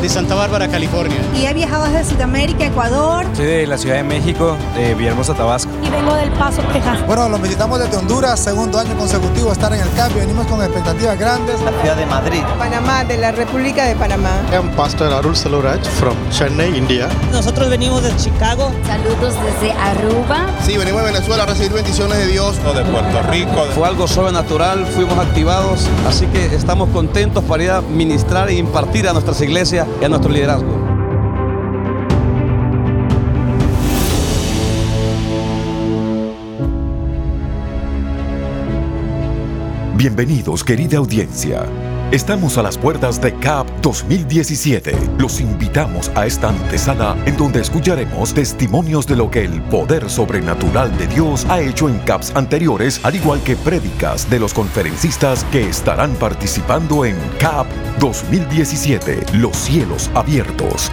De Santa Bárbara, California. Y he viajado desde Sudamérica, Ecuador. Soy de la Ciudad de México, de Villahermosa, Tabasco. Y vengo del Paso, Texas. Bueno, los visitamos desde Honduras, segundo año consecutivo estar en el cambio. Venimos con expectativas grandes. La ciudad de Madrid. Panamá, de la República de Panamá. I'm Pastor Arul Saluraj from Chennai, India. Nosotros venimos de Chicago. Saludos desde Aruba. Sí, venimos de Venezuela a recibir bendiciones de Dios. De Puerto Rico. Fue algo sobrenatural, fuimos activados, así que estamos contentos para ir a ministrar e impartir a nuestras iglesias a nuestro liderazgo. Bienvenidos, querida audiencia. Estamos a las puertas de CAP 2017. Los invitamos a esta antesala en donde escucharemos testimonios de lo que el poder sobrenatural de Dios ha hecho en CAPs anteriores, al igual que prédicas de los conferencistas que estarán participando en CAP 2017, los cielos abiertos.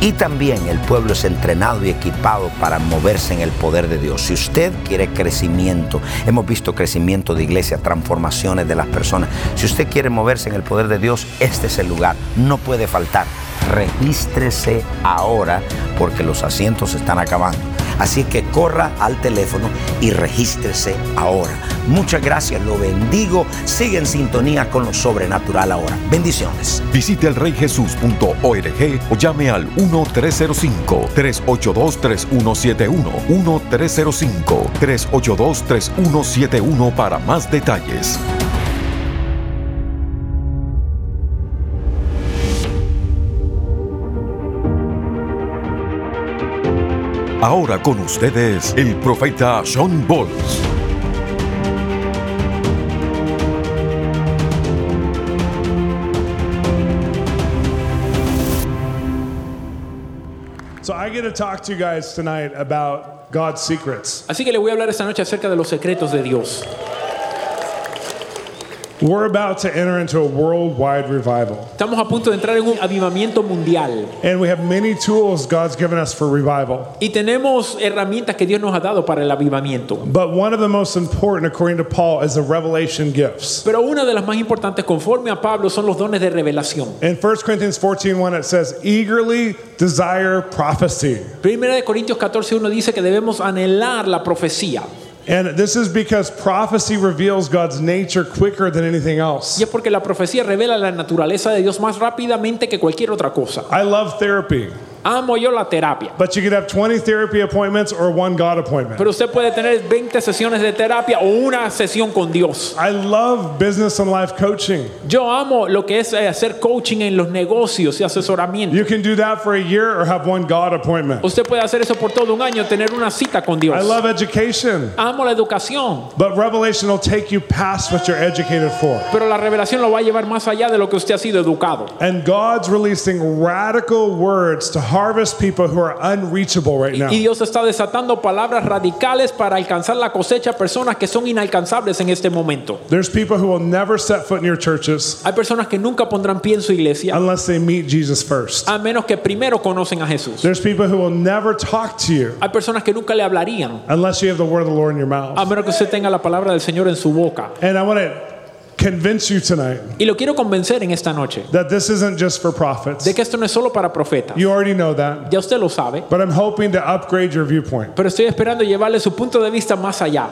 y también el pueblo es entrenado y equipado para moverse en el poder de Dios. Si usted quiere crecimiento, hemos visto crecimiento de iglesia, transformaciones de las personas. Si usted quiere moverse en el poder de Dios, este es el lugar. No puede faltar. Regístrese ahora porque los asientos se están acabando. Así que corra al teléfono y regístrese ahora. Muchas gracias, lo bendigo. Sigue en sintonía con lo sobrenatural ahora. Bendiciones. Visite elreyjesus.org o llame al 1-305-382-3171. 1-305-382-3171 para más detalles. Ahora con ustedes el profeta Sean Bolls. So I get to talk to you guys tonight about God's secrets. Así que le voy a hablar esta noche acerca de los secretos de Dios. We're about to enter into a worldwide revival. Estamos a punto de entrar en un avivamiento mundial. And we have many tools God's given us for revival. Y tenemos herramientas que Dios nos ha dado para el avivamiento. But one of the most important, according to Paul, is the revelation gifts. Pero una de las más importantes, conforme a Pablo, son los dones de revelación. In 1 Corinthians 14:1 it says, "Eagerly desire prophecy." Primera de Corintios 14:1 dice que debemos anhelar la profecía. And this is because prophecy reveals God's nature quicker than anything else. Y es porque la profecía revela la naturaleza de Dios más rápidamente que cualquier otra cosa. I love therapy. Amo yo la terapia. But you could have 20 therapy appointments or one God appointment. Pero usted puede tener 20 sesiones de terapia o una sesión con Dios. I love business and life coaching. Yo amo lo que es eh, hacer coaching en los negocios y asesoramiento. You can do that for a year or have one God appointment. Usted puede hacer eso por todo un año, tener una cita con Dios. I love education. Amo la educación. But revelation will take you past what you're educated for. Pero la revelación lo va a llevar más allá de lo que usted ha sido educado. And God's releasing radical words to harvest people who are unreachable right now. Y Dios está desatando palabras radicales para alcanzar la cosecha personas que son inalcanzables en este momento. There's people who will never set foot in your churches Hay personas que nunca pondrán pie en su iglesia unless they meet Jesus first. a menos que primero conocen a Jesús. There's people who will never talk to you Hay personas que nunca le hablarían unless you have the word of the Lord in your a mouth. menos que usted tenga la palabra del Señor en su boca. And I want to convince you tonight Y lo quiero convencer en esta noche that this isn't just for prophets. de que esto no es solo para profetas. You already know that. Ya usted lo sabe, But I'm hoping to upgrade your viewpoint. pero estoy esperando llevarle su punto de vista más allá.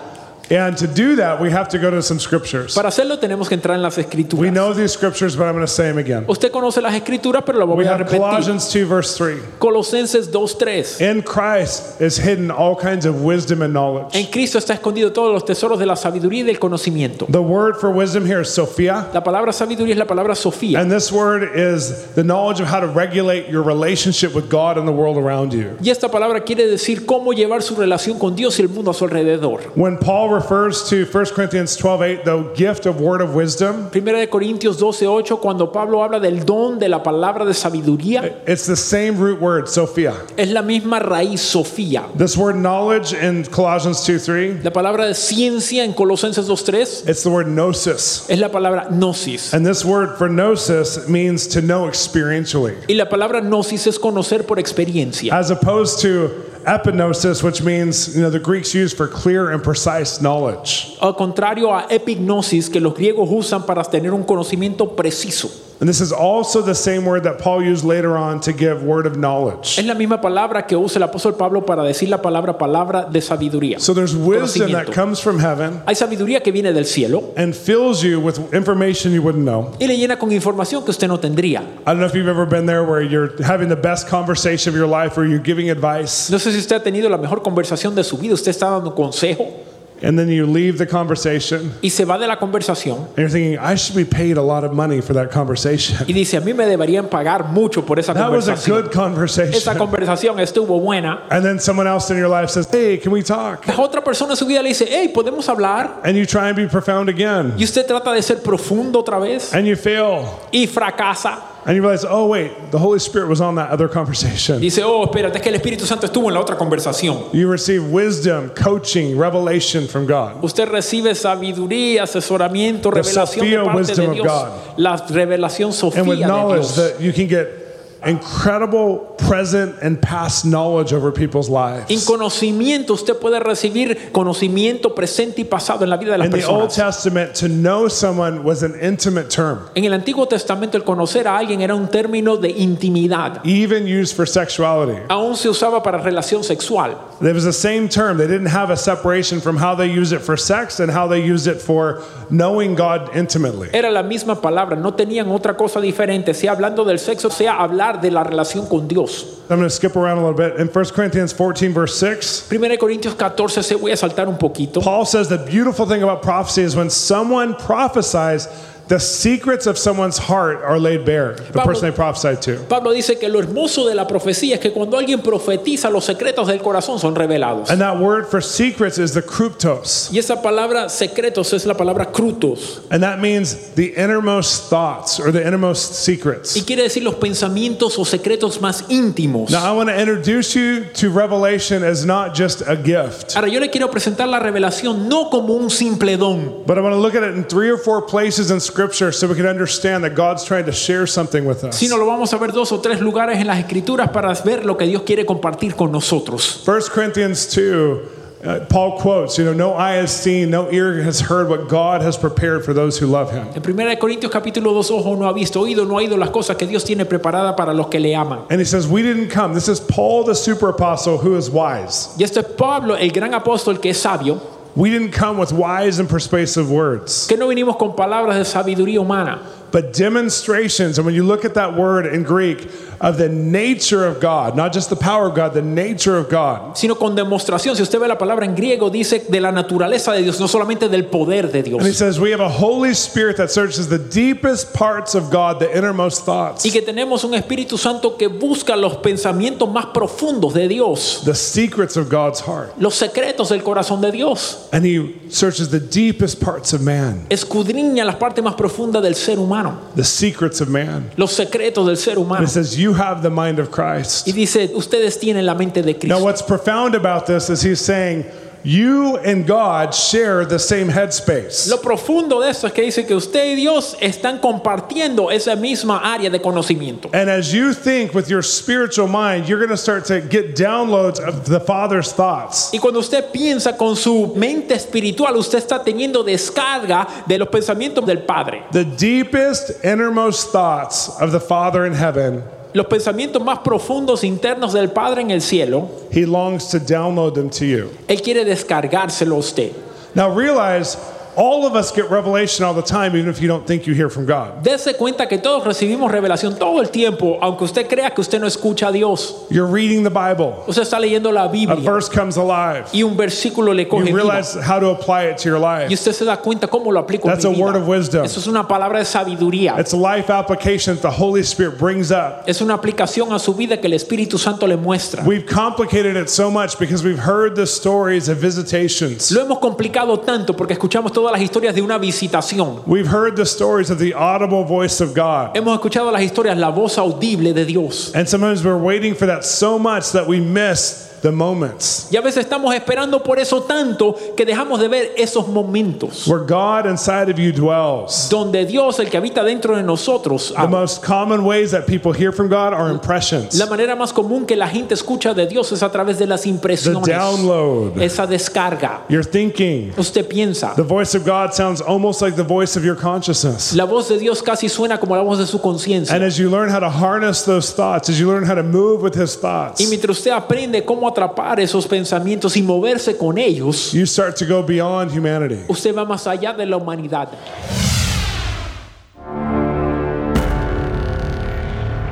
And to do that, we have to go to some scriptures. Para hacerlo tenemos que entrar en las escrituras. We know these scriptures, but I'm going to say them again. Usted conoce las escrituras, pero lo We voy a have repetir. Colossians 2, verse 3. Colosenses 2.3. In Christ is hidden all kinds of wisdom and knowledge. En Cristo está escondido todos los tesoros de la sabiduría y del conocimiento. The word for wisdom here is Sophia. La palabra sabiduría es la palabra Sofía. And this word is the knowledge of how to regulate your relationship with God and the world around you. Y esta palabra quiere decir cómo llevar su relación con Dios y el mundo a su alrededor. When Paul refers to 1 Corinthians 12 8, the gift of word of wisdom, Primera de Corintios 12:8 cuando Pablo habla del don de la palabra de sabiduría it's the same root word, Sophia. es la misma raíz Sofía. This word knowledge in Colossians 2 3, La palabra de ciencia en Colosenses 2:3 it's the word gnosis. es la palabra gnosis. And this word for gnosis means to know experientially, Y la palabra gnosis es conocer por experiencia. as opposed to epignosis, which means, you know, the Greeks use for clear and precise knowledge. Al contrario a epignosis que los griegos usan para tener un conocimiento preciso. And this is also the same word that Paul used later on to give word of knowledge. Es la misma palabra que usa el apóstol Pablo para decir la palabra palabra de sabiduría. So there's wisdom that comes from heaven Hay sabiduría que viene del cielo and fills you with information you wouldn't know. y le llena con información que usted no tendría. I don't know if you've ever been there where you're having the best conversation of your life or you're giving advice No sé si usted ha tenido la mejor conversación de su vida, usted está dando consejo and then you leave the conversation y se va de la conversación and you're thinking, I should be paid a lot of money for that conversation. y dice, a mí me deberían pagar mucho por esa That was a good conversation. Esa conversación estuvo buena. And then someone else in your life says, Hey, can we talk? La otra persona en su vida le dice, hey, ¿podemos hablar? And you try and be profound again. Y usted trata de ser profundo otra vez And you fail. y fracasa. And you realize, oh, wait, the Holy Spirit was on that other conversation. Dice, oh, espérate, es que el Espíritu Santo estuvo en la otra conversación. You receive wisdom, coaching, revelation from God. Usted recibe sabiduría, asesoramiento, The revelación de parte wisdom de of Dios. God. La revelación And with Sofía de knowledge Dios. that you can get incredible present and past knowledge over people's En lives. conocimiento usted puede recibir conocimiento presente y pasado en la vida de las In the Old personas. Testament, to know someone was an intimate term, En el Antiguo Testamento el conocer a alguien era un término de intimidad. even used for sexuality. Aún se usaba para relación sexual. It was the same term. They didn't have a separation from how they use it for sex and how they use it for knowing God intimately. Era la misma palabra, no tenían otra cosa diferente, sea hablando del sexo, sea hablar de la relación con Dios. I'm going to skip around a little bit. In 1 Corinthians 14, verse 6, 1 Corintios 14, se voy a saltar un poquito. Paul says the beautiful thing about prophecy is when someone prophesies, the secrets of someone's heart are laid bare, the Pablo- person they prophesied to. Pablo dice que lo hermoso de la profecía es que cuando alguien profetiza, los secretos del corazón son revelados. And that word for secrets is the kryptos. Y esa palabra secretos es la palabra crutos. And that means the innermost thoughts or the innermost secrets. Y quiere decir los pensamientos o secretos más íntimos. Now, I want to introduce you to Revelation as not just a gift, Ahora yo le quiero presentar la revelación no como un simple don, but I want to look at it in three or four places in Scripture so we can understand that God's trying to share something with us. sino lo vamos a ver dos o tres lugares en las escrituras para ver lo que Dios quiere compartir con nosotros. 1 Corinthians 2, uh, Paul quotes, you know, no eye has seen, no ear has heard what God has prepared for those who love him. En 1 Corintios capítulo 2, ojo no ha visto, oído no ha oído las cosas que Dios tiene preparada para los que le aman. And he says, We didn't come. This is Paul, the super apostle, who is wise. Y este es Pablo, el gran apóstol que es sabio, We didn't come with wise and persuasive words, que no vinimos con palabras de sabiduría humana, but demonstrations. And when you look at that word in Greek, of the nature of God, not just the power of God, the nature of God. sino con demostración. Si usted ve la palabra en griego, dice de la naturaleza de Dios, no solamente del poder de And he Dios. says, We have a Holy Spirit that searches the deepest parts of God, the innermost thoughts, Y que tenemos un Espíritu Santo que busca los pensamientos más profundos de Dios, the secrets of God's heart. los secretos del corazón de Dios. And he searches the deepest parts of man, Escudriña las partes más profundas del ser humano, the secrets of man. los secretos del ser And humano. it says, You have the mind of Christ. Y dice, ustedes tienen la mente de Cristo. Now, what's profound about this is he's saying, You and God share the same headspace. Lo profundo de esto es que dice que usted y Dios están compartiendo esa misma área de conocimiento. And as you think with your spiritual mind, you're going to start to get downloads of the Father's thoughts. Y cuando usted piensa con su mente espiritual, usted está teniendo descarga de los pensamientos del Padre. The deepest, innermost thoughts of the Father in heaven, Los pensamientos más profundos internos del Padre en el cielo, he longs to download them to you. Él quiere descargárselo a usted. Now realize all of us get revelation all the time, even if you don't think you hear from God. Dese cuenta que todos recibimos revelación todo el tiempo, aunque usted crea que usted no escucha a Dios. You're reading the Bible. Usted está leyendo la A Biblia verse comes alive. y un versículo le coge You vida. realize how to apply it to your Y life. usted se da cuenta cómo lo aplico That's a vida. word of wisdom. Eso es una palabra de sabiduría. It's a life application that the Holy Spirit brings up. Es una aplicación a su vida que el Espíritu Santo le muestra. We've complicated it so much because we've heard the stories of visitations. Lo hemos complicado tanto porque escuchamos todas las historias de una visitación. We've heard the stories of the audible voice of God. Hemos escuchado las historias, la voz audible de Dios. And sometimes we're waiting for that so much that we miss the moments Y a veces estamos esperando por eso tanto que dejamos de ver esos momentos where God inside of you dwells. donde Dios, el que habita dentro de nosotros, The habla. most common ways that people hear from God are impressions. La manera más común que la gente escucha de Dios es a través de las The impresiones. download. Esa descarga. You're thinking. Usted piensa. The voice of God sounds almost like the voice of your consciousness. La voz de Dios casi suena como la voz de su conciencia. And as you learn how to harness those thoughts, as you learn how to move with His thoughts, Y mientras usted aprende cómo atrapar esos pensamientos y moverse con ellos, you start to go beyond humanity. usted va más allá de la humanidad.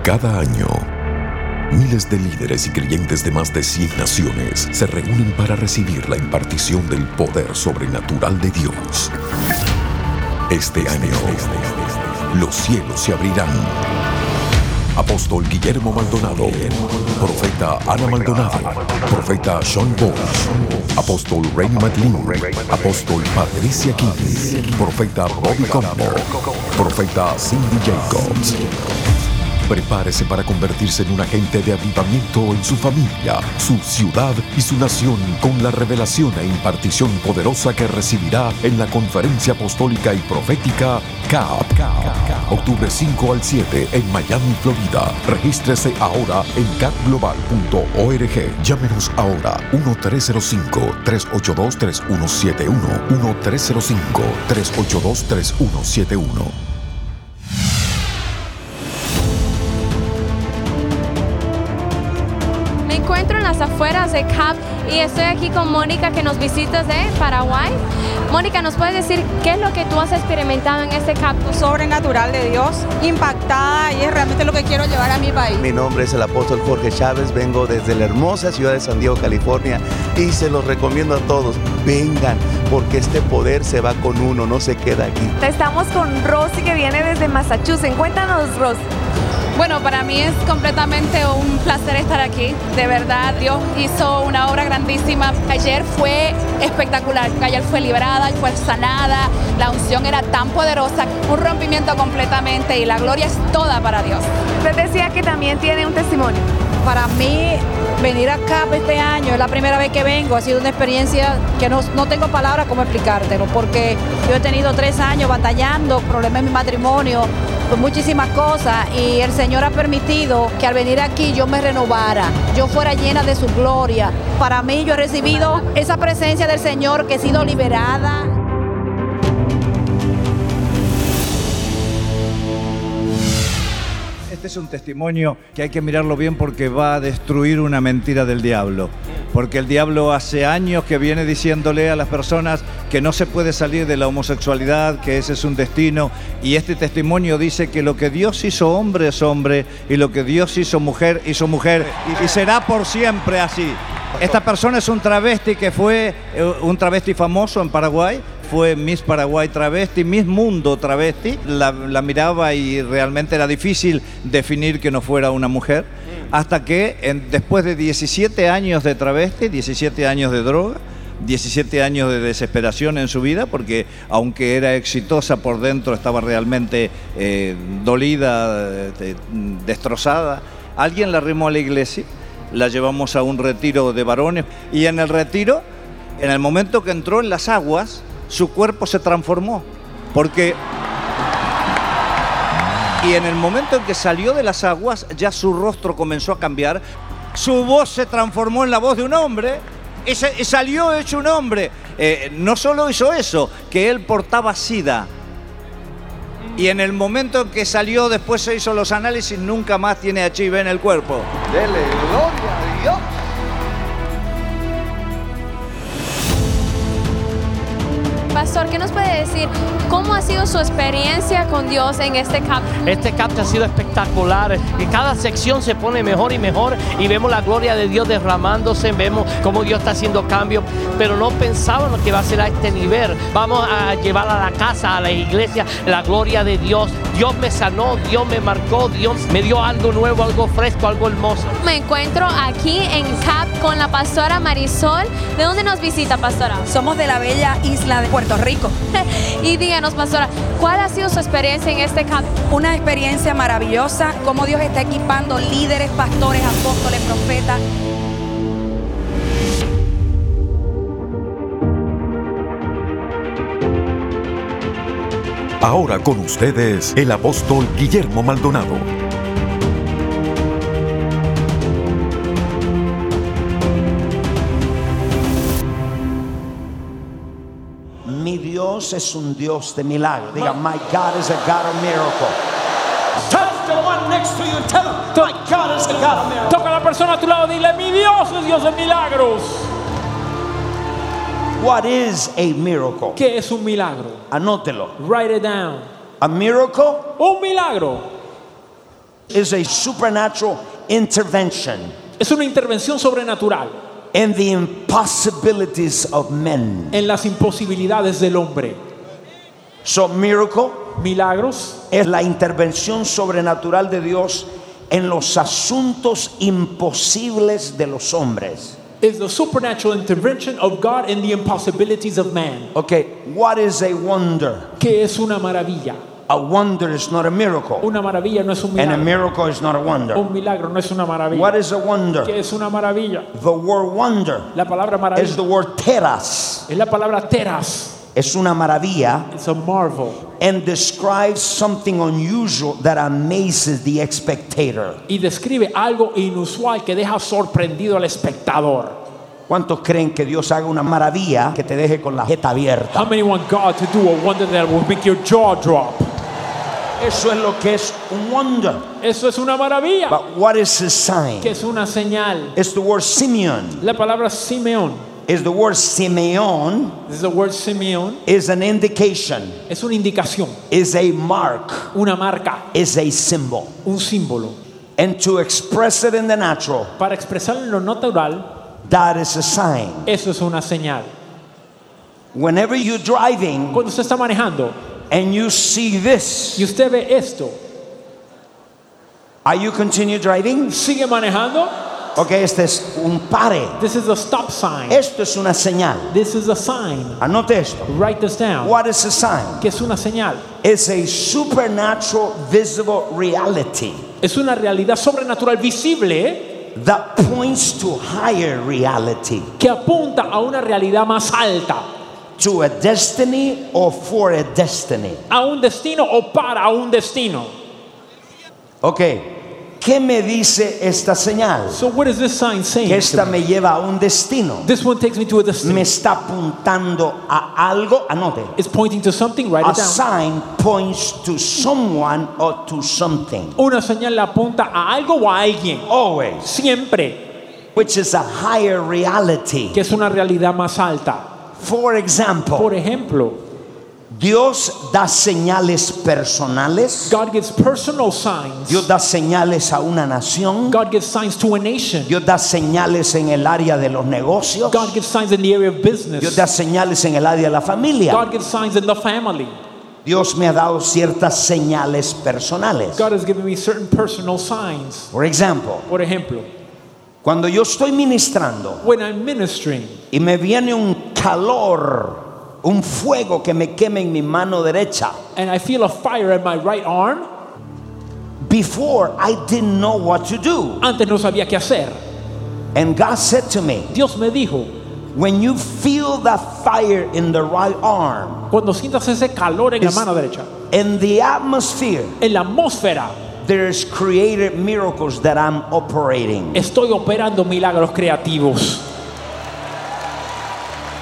Cada año, miles de líderes y creyentes de más de 100 naciones se reúnen para recibir la impartición del poder sobrenatural de Dios. Este año, los cielos se abrirán. Apóstol Guillermo Maldonado, Profeta Ana Maldonado, Profeta Sean Bosch, Apóstol Rainy McLean, Apóstol Patricia King, Profeta Bobby Combo, Profeta Cindy Jacobs. Prepárese para convertirse en un agente de avivamiento en su familia, su ciudad y su nación con la revelación e impartición poderosa que recibirá en la conferencia apostólica y profética CAP. Octubre 5 al 7 en Miami, Florida. Regístrese ahora en capglobal.org. Llámenos ahora 1-305-382-3171. 1-305-382-3171. Afueras de CAP y estoy aquí con Mónica que nos visita de Paraguay. Mónica, ¿nos puedes decir qué es lo que tú has experimentado en este CAP? Sobrenatural de Dios, impactada y es realmente lo que quiero llevar a mi país. Mi nombre es el apóstol Jorge Chávez, vengo desde la hermosa ciudad de San Diego, California y se los recomiendo a todos, vengan porque este poder se va con uno, no se queda aquí. Estamos con Rosy que viene desde Massachusetts. Cuéntanos, Rosy. Bueno, para mí es completamente un placer estar aquí. De verdad, Dios hizo una obra grandísima. Ayer fue espectacular. Ayer fue liberada, fue sanada. La unción era tan poderosa. Un rompimiento completamente y la gloria es toda para Dios. Usted decía que también tiene un testimonio. Para mí, venir acá este año es la primera vez que vengo. Ha sido una experiencia que no, no tengo palabras cómo explicártelo, porque yo he tenido tres años batallando, problemas en mi matrimonio, pues muchísimas cosas, y el Señor ha permitido que al venir aquí yo me renovara, yo fuera llena de su gloria. Para mí, yo he recibido esa presencia del Señor, que he sido liberada. Este es un testimonio que hay que mirarlo bien porque va a destruir una mentira del diablo. Porque el diablo hace años que viene diciéndole a las personas que no se puede salir de la homosexualidad, que ese es un destino. Y este testimonio dice que lo que Dios hizo hombre es hombre y lo que Dios hizo mujer hizo mujer. Y, será por siempre así. Esta persona es un travesti que fue eh, un travesti famoso en Paraguay fue Miss Paraguay travesti, Miss Mundo travesti. La, la, miraba y realmente era difícil definir que no fuera una mujer. Hasta que en, después de 17 años de travesti, 17 años de droga, 17 años de desesperación en su vida, porque aunque era exitosa por dentro, estaba realmente eh, dolida, eh, destrozada, alguien la arrimó a la iglesia, la llevamos a un retiro de varones y en el retiro, en el momento que entró en las aguas, su cuerpo se transformó. Porque. Y en el momento en que salió de las aguas, ya su rostro comenzó a cambiar. Su voz se transformó en la voz de un hombre. Y, se, salió hecho un hombre. Eh, no solo hizo eso, que él portaba sida. Y en el momento en que salió, después se hizo los análisis, nunca más tiene HIV en el cuerpo. Dele gloria a Dios. Pastor, ¿qué nos puede decir? ¿Cómo ha sido su experiencia con Dios en este CAP? Este CAP ha sido espectacular. Y cada sección se pone mejor y mejor y vemos la gloria de Dios derramándose, vemos cómo Dios está haciendo cambios, pero no pensábamos que va a ser a este nivel. Vamos a llevar a la casa, a la iglesia, la gloria de Dios. Dios me sanó, Dios me marcó, Dios me dio algo nuevo, algo fresco, algo hermoso. Me encuentro aquí en CAP con la pastora Marisol. ¿De dónde nos visita, pastora? Somos de la bella isla de Puerto Rico. y díganos, pastora, ¿cuál ha sido su experiencia en este CAP? Una experiencia maravillosa, cómo Dios está equipando líderes, pastores, apóstoles, profetas. Ahora con ustedes el apóstol Guillermo Maldonado. Dios es un Dios de milagro. Diga, my God is a God of miracle. Touch the one next to you and tell him, my God is a God of miracles. Toca a la persona a tu lado, dile, mi Dios es Dios de milagros. What is a miracle? ¿Qué es un milagro? Anótelo. Write it down. A miracle Un milagro is a supernatural intervention es una intervención sobrenatural in the impossibilities of men. en las imposibilidades del hombre. So miracle Milagros es la intervención sobrenatural de Dios en los asuntos imposibles de los hombres. is the supernatural intervention of God in the impossibilities of man. Okay, what is a wonder? ¿Qué es una maravilla? A wonder is not a miracle. Una maravilla no es un And a milagro. miracle is not a wonder. Un milagro no es una maravilla. What is a wonder? ¿Qué es una maravilla? The word wonder La palabra is the maravilla word teras. es la palabra teras. Es una maravilla It's a marvel. and describes something unusual that amazes the spectator. Y describe algo inusual que deja sorprendido al espectador. ¿Cuántos creen que Dios haga una maravilla que te deje con la jeta abierta? How many want God to do a wonder that will make your jaw drop? Eso es lo que es un wonder. Eso es una maravilla. But what is a sign? Que es una señal. It's the word Simeon. La palabra Simeón. Is the word Simeon is the word Simeón. is an indication, Es una indicación, is a mark, una marca, is a symbol. un símbolo. And to express it in the natural, Para expresar en lo natural, that is a sign. eso es una señal. Whenever you're driving Cuando usted está manejando and you see this, y usted ve esto, are you continue driving? sigue manejando. Ok, este es un pare. This is a stop sign. Esto es una señal. This is a sign. Anote esto. Write this down. What is a sign? Que es una señal. It's a supernatural visible reality Es una realidad sobrenatural visible that points to higher reality, que apunta a una realidad más alta, to a destiny or for a destiny. a un destino o para un destino. Ok, ¿qué me dice esta señal? So what is this sign saying? Que esta me? lleva a un destino. This one takes me to a destiny. Me está apuntando a algo. Anote. It's pointing to something. Write A it down. sign points to someone or to something. Una señal apunta a algo o a alguien. Always. Siempre. Which is a higher reality. Que es una realidad más alta. For example, Por ejemplo, Dios da señales personales. God gives personal signs. Dios da señales a una nación. God gives signs to a nation. Dios da señales en el área de los negocios. God gives signs in the area of Dios business. da señales en el área de la familia. God gives signs in the family. Dios me ha dado ciertas señales personales. God has given me certain personal signs. Por ejemplo, Por ejemplo, cuando yo estoy ministrando when I'm ministering y me viene un calor, un fuego que me quema en mi mano derecha. and I feel a fire in my right arm, Before I didn't know what to do. antes no sabía qué hacer. And God said to me, Dios me dijo, when you feel that fire in the right arm, cuando sientas ese calor en la mano derecha, in the atmosphere, en la atmósfera, there's created miracles that I'm operating. estoy operando milagros creativos.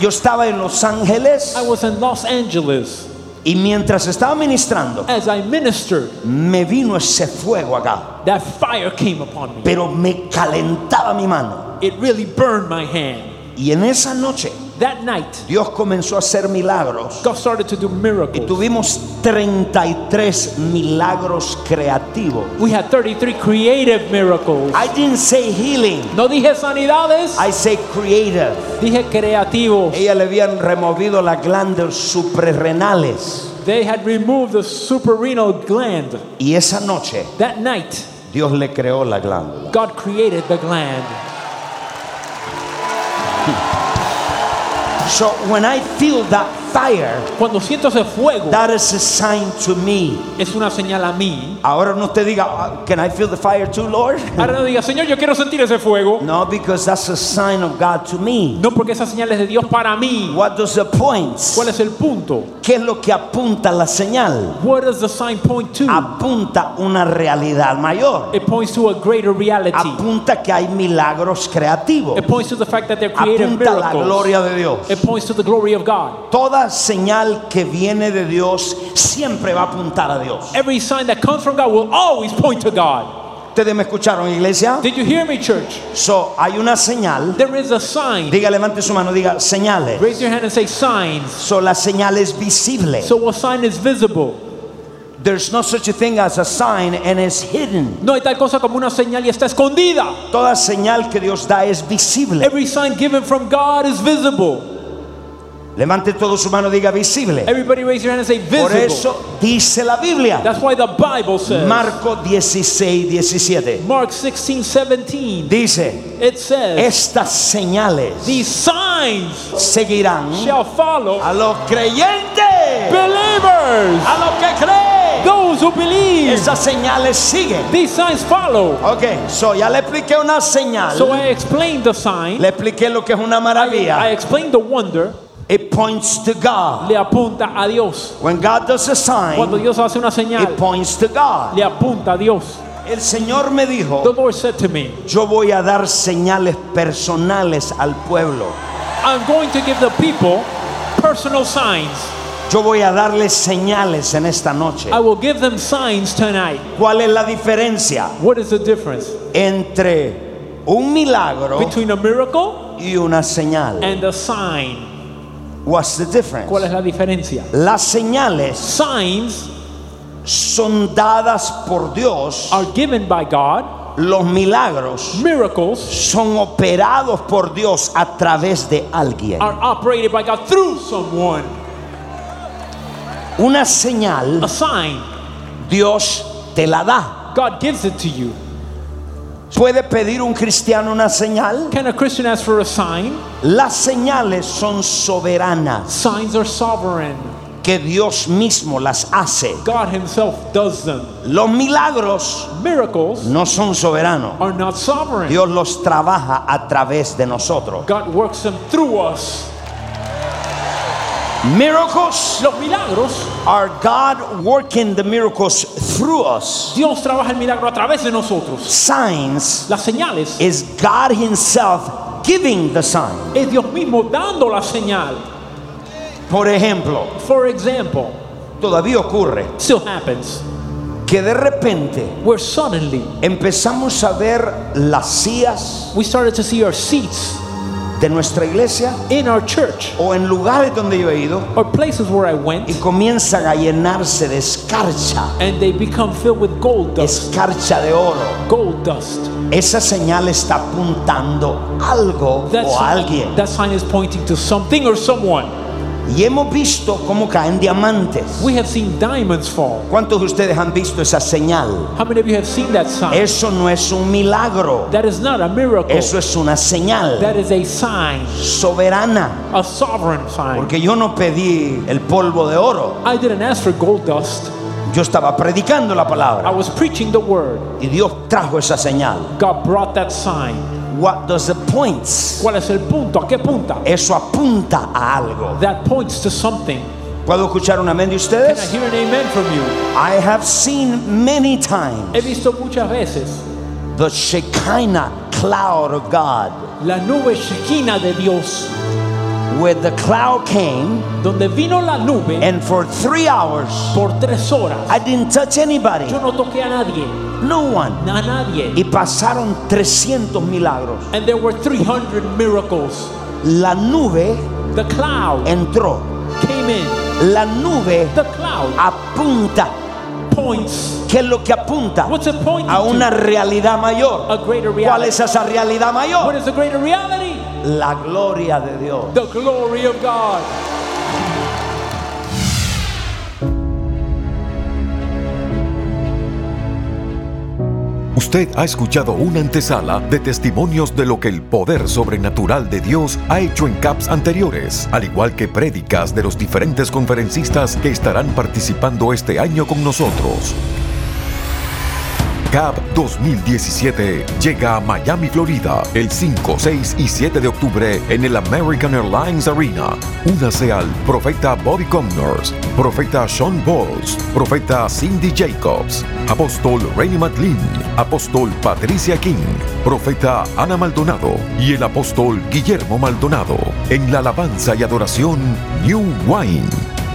Yo estaba en Los Ángeles I was in Los Angeles. y mientras estaba ministrando, As I ministered, me vino ese fuego acá, that fire came upon me. pero me calentaba mi mano. It really burned my hand. Y en esa noche, That night, Dios comenzó a hacer milagros. God started to do Y miracles. tuvimos 33 milagros creativos. We had 33 creative miracles. I didn't say healing. No dije sanidades, I say creative. dije creativos. Ella le habían removido las glándulas suprarrenales. They had removed the suprarenal gland. Y esa noche That night, Dios le creó la glándula. God created the gland. So when I feel that fire, Cuando siento ese fuego, that is a sign to me. es una señal a mí. Ahora no te diga, "Ah, can I feel the fire too, Lord? Ahora no diga, Señor, yo quiero sentir ese fuego. No, because that's a sign of God to me. No porque esa señal es de Dios para mí. What does the points? ¿Cuál es el punto? ¿Qué es lo que apunta la señal? What does the sign point to? Apunta una realidad mayor. It points to a greater reality. Apunta que hay milagros creativos. It points to the fact that they're creative Apunta la miracles. gloria de Dios. It points to the glory of God. Toda señal que viene de Dios siempre va a apuntar a Dios. Every sign that comes from God will always point to God. ¿Ustedes me escucharon, iglesia? Did you hear me, church? So, hay una señal. There is a sign. Diga, levante su mano, diga señales. Raise your hand and say signs. So, la señal es visible. So a sign is visible. There's no such a thing as a sign and it's hidden. No hay tal cosa como una señal y está escondida. Toda señal que Dios da es visible. Every sign given from God is visible. Levante todo su mano, diga visible. Everybody raise your hand and say Por visible. eso dice la Biblia. That's why the Bible says. Marco 16, 17. Mark 16, 17. Dice, It says, estas señales These signs seguirán shall follow a los creyentes, believers. a los que creen. Those who believe. Esas señales siguen. These signs follow. Ok, so ya le expliqué una señal. So I explained the sign. Le expliqué lo que es una I maravilla. explained the wonder. It points to God. Le apunta a Dios. When God does a Cuando sign, Dios hace una it señal, points to God. le apunta a Dios. El Señor me The dijo, Lord said to me, yo voy a dar señales personales al pueblo. I'm going to give the people personal signs. Yo voy a darles señales en esta noche. I will give them signs tonight. ¿Cuál es la diferencia What is the difference entre un milagro between a miracle y una señal? and a sign? What's the difference? ¿Cuál es la diferencia? Las señales Signs son dadas por Dios. are given by God. Los milagros Miracles son operados por Dios a través de alguien. are operated by God through someone. Una señal A sign, Dios te la da. God gives it to you. ¿Puede pedir un cristiano una señal? Can a Christian ask for a sign? Las señales son soberanas, Signs are sovereign. que Dios mismo las hace. God Himself does them. Los milagros Miracles no son soberanos. are not sovereign. Dios los trabaja a través de nosotros. God works them through us. Miracles Los milagros, are God working the miracles through us. Dios trabaja el milagro a través de nosotros. Signs Las señales is God Himself giving the sign. es Dios mismo dando la señal. Por ejemplo, For example, todavía ocurre still happens que de repente where suddenly empezamos a ver las sillas we started to see our seats de nuestra iglesia in our church o en lugares donde yo he ido or places where I went y comienzan a llenarse de escarcha, and they become filled with gold dust. escarcha de oro. Gold dust. Esa señal está apuntando algo That o a sign, alguien. that sign is pointing to something or someone. Y hemos visto cómo caen diamantes. We have seen diamonds fall. ¿Cuántos de ustedes han visto esa señal? How many of you have seen that sign? Eso no es un milagro. That is not a miracle. Eso es una señal That is a sign, soberana. a sovereign sign. Porque yo no pedí el polvo de oro. I didn't ask for gold dust. Yo estaba predicando la I palabra. was preaching the word. Y Dios trajo esa señal. God brought that sign. What does it points? ¿Cuál es el punto? ¿A qué punta? Eso apunta a algo. That points to something. ¿Puedo escuchar un amén de Can I ustedes? hear an amen from you? I have seen many He times visto muchas veces the Shekinah cloud of God. la nube Shekinah de Dios, Where the cloud came donde vino la nube and for three hours por tres horas. I didn't touch anybody. Yo no toqué a nadie, No one. a nadie. Y pasaron 300 milagros. And there were 300 miracles. La nube The cloud entró. came in. La nube The cloud apunta. points ¿Qué es lo que apunta? What's it A una to? realidad mayor. A greater ¿Cuál reality. es esa realidad What mayor? is the greater reality? La gloria de Dios. The glory of God. Usted ha escuchado una antesala de testimonios de lo que el poder sobrenatural de Dios ha hecho en CAPS anteriores, al igual que prédicas de los diferentes conferencistas que estarán participando este año con nosotros. CAP 2017 llega a Miami, Florida, el 5, 6 y 7 de octubre en el American Airlines Arena. Únase al profeta Bobby Connors, profeta Sean Bowles, profeta Cindy Jacobs, apóstol Rainy McLean, apóstol Patricia King, profeta Ana Maldonado y el apóstol Guillermo Maldonado en la alabanza y adoración New Wine.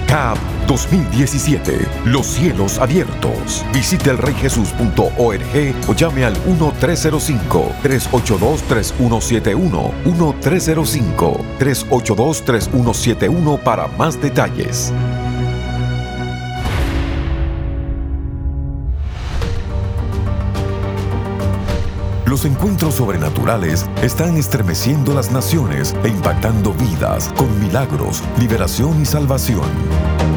CAP 2017. Los cielos abiertos. Visite elreyjesus.org o llame al 1-305-382-3171. 1-305-382-3171 para más detalles. Los encuentros sobrenaturales están estremeciendo las naciones e impactando vidas con milagros, liberación y salvación.